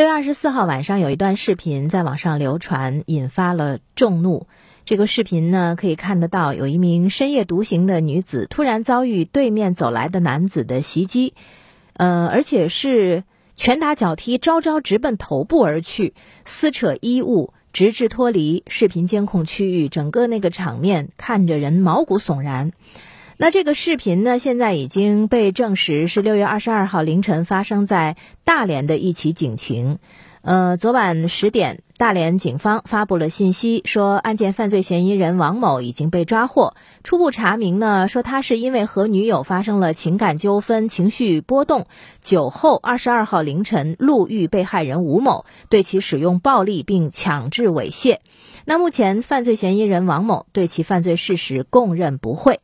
六月二十四号晚上，有一段视频在网上流传，引发了众怒。这个视频呢，可以看得到，有一名深夜独行的女子突然遭遇对面走来的男子的袭击，呃，而且是拳打脚踢，招招直奔头部而去，撕扯衣物，直至脱离视频监控区域。整个那个场面看着人毛骨悚然。那这个视频呢，现在已经被证实是六月二十二号凌晨发生在大连的一起警情。呃，昨晚十点，大连警方发布了信息，说案件犯罪嫌疑人王某已经被抓获。初步查明呢，说他是因为和女友发生了情感纠纷，情绪波动，酒后二十二号凌晨路遇被害人吴某，对其使用暴力并强制猥亵。那目前犯罪嫌疑人王某对其犯罪事实供认不讳。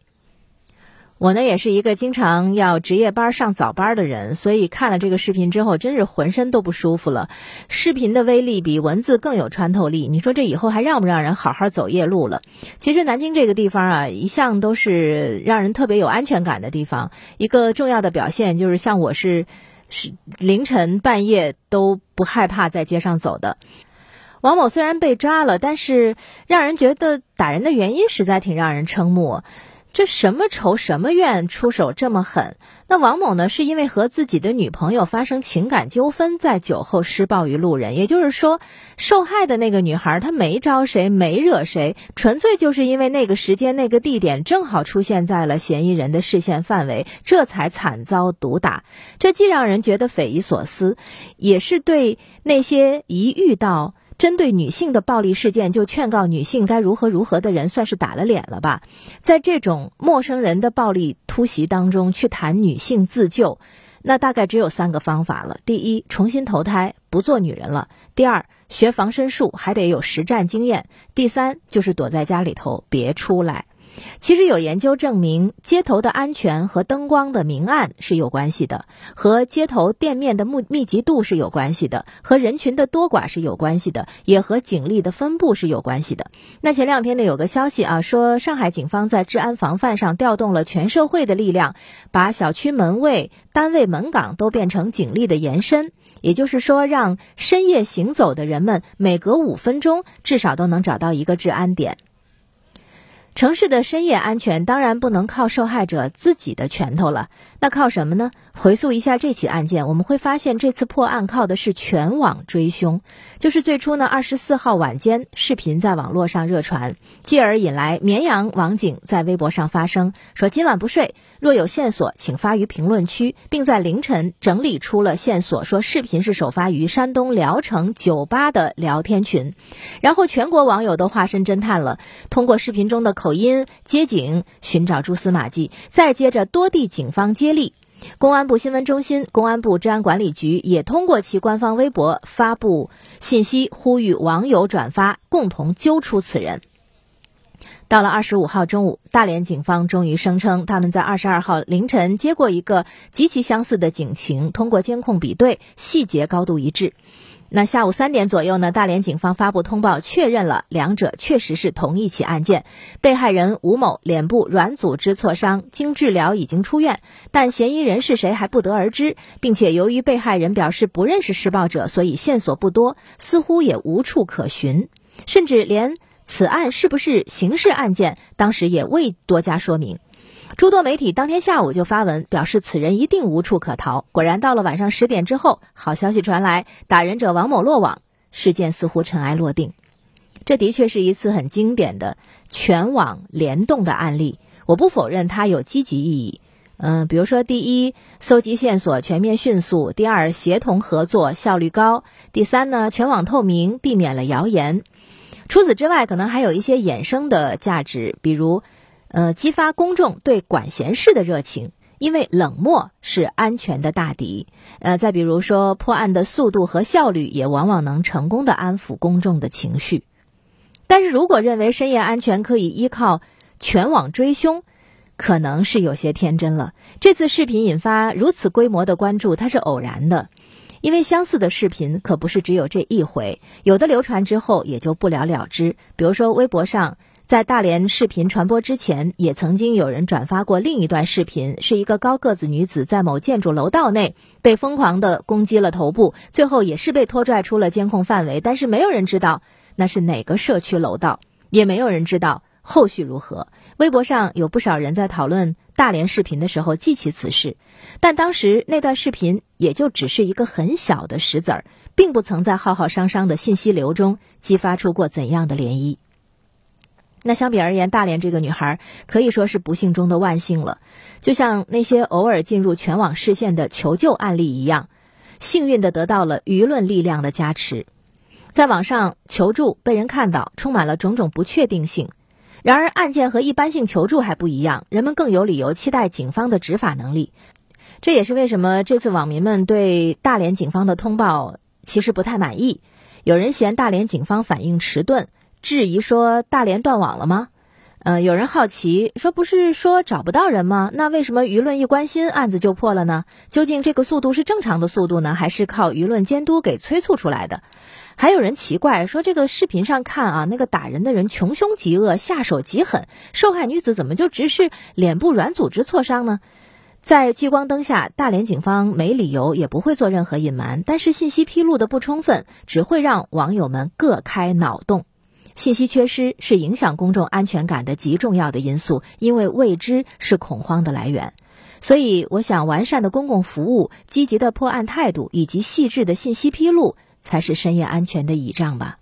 我呢也是一个经常要值夜班上早班的人，所以看了这个视频之后，真是浑身都不舒服了。视频的威力比文字更有穿透力，你说这以后还让不让人好好走夜路了？其实南京这个地方啊，一向都是让人特别有安全感的地方。一个重要的表现就是，像我是是凌晨半夜都不害怕在街上走的。王某虽然被抓了，但是让人觉得打人的原因实在挺让人瞠目。这什么仇什么怨，出手这么狠？那王某呢？是因为和自己的女朋友发生情感纠纷，在酒后施暴于路人。也就是说，受害的那个女孩她没招谁，没惹谁，纯粹就是因为那个时间、那个地点正好出现在了嫌疑人的视线范围，这才惨遭毒打。这既让人觉得匪夷所思，也是对那些一遇到。针对女性的暴力事件，就劝告女性该如何如何的人，算是打了脸了吧？在这种陌生人的暴力突袭当中去谈女性自救，那大概只有三个方法了：第一，重新投胎，不做女人了；第二，学防身术，还得有实战经验；第三，就是躲在家里头，别出来。其实有研究证明，街头的安全和灯光的明暗是有关系的，和街头店面的密密集度是有关系的，和人群的多寡是有关系的，也和警力的分布是有关系的。那前两天呢，有个消息啊，说上海警方在治安防范上调动了全社会的力量，把小区门卫、单位门岗都变成警力的延伸，也就是说，让深夜行走的人们每隔五分钟至少都能找到一个治安点。城市的深夜安全当然不能靠受害者自己的拳头了，那靠什么呢？回溯一下这起案件，我们会发现这次破案靠的是全网追凶。就是最初呢，二十四号晚间，视频在网络上热传，继而引来绵阳网警在微博上发声，说今晚不睡，若有线索，请发于评论区，并在凌晨整理出了线索，说视频是首发于山东聊城酒吧的聊天群。然后全国网友都化身侦探了，通过视频中的口音接警，寻找蛛丝马迹，再接着多地警方接力。公安部新闻中心、公安部治安管理局也通过其官方微博发布信息，呼吁网友转发，共同揪出此人。到了二十五号中午，大连警方终于声称，他们在二十二号凌晨接过一个极其相似的警情，通过监控比对，细节高度一致。那下午三点左右呢，大连警方发布通报，确认了两者确实是同一起案件。被害人吴某脸部软组织挫伤，经治疗已经出院，但嫌疑人是谁还不得而知，并且由于被害人表示不认识施暴者，所以线索不多，似乎也无处可寻，甚至连此案是不是刑事案件，当时也未多加说明。诸多媒体当天下午就发文表示，此人一定无处可逃。果然，到了晚上十点之后，好消息传来，打人者王某落网，事件似乎尘埃落定。这的确是一次很经典的全网联动的案例。我不否认它有积极意义。嗯，比如说，第一，搜集线索全面迅速；第二，协同合作效率高；第三呢，全网透明，避免了谣言。除此之外，可能还有一些衍生的价值，比如。呃，激发公众对管闲事的热情，因为冷漠是安全的大敌。呃，再比如说，破案的速度和效率也往往能成功的安抚公众的情绪。但是如果认为深夜安全可以依靠全网追凶，可能是有些天真了。这次视频引发如此规模的关注，它是偶然的，因为相似的视频可不是只有这一回，有的流传之后也就不了了之。比如说微博上。在大连视频传播之前，也曾经有人转发过另一段视频，是一个高个子女子在某建筑楼道内被疯狂的攻击了头部，最后也是被拖拽出了监控范围。但是没有人知道那是哪个社区楼道，也没有人知道后续如何。微博上有不少人在讨论大连视频的时候记起此事，但当时那段视频也就只是一个很小的石子儿，并不曾在浩浩汤汤的信息流中激发出过怎样的涟漪。那相比而言，大连这个女孩可以说是不幸中的万幸了。就像那些偶尔进入全网视线的求救案例一样，幸运的得到了舆论力量的加持，在网上求助被人看到，充满了种种不确定性。然而，案件和一般性求助还不一样，人们更有理由期待警方的执法能力。这也是为什么这次网民们对大连警方的通报其实不太满意。有人嫌大连警方反应迟钝。质疑说大连断网了吗？呃，有人好奇说不是说找不到人吗？那为什么舆论一关心案子就破了呢？究竟这个速度是正常的速度呢，还是靠舆论监督给催促出来的？还有人奇怪说这个视频上看啊，那个打人的人穷凶极恶，下手极狠，受害女子怎么就只是脸部软组织挫伤呢？在聚光灯下，大连警方没理由也不会做任何隐瞒，但是信息披露的不充分，只会让网友们各开脑洞。信息缺失是影响公众安全感的极重要的因素，因为未知是恐慌的来源。所以，我想完善的公共服务、积极的破案态度以及细致的信息披露，才是深夜安全的倚仗吧。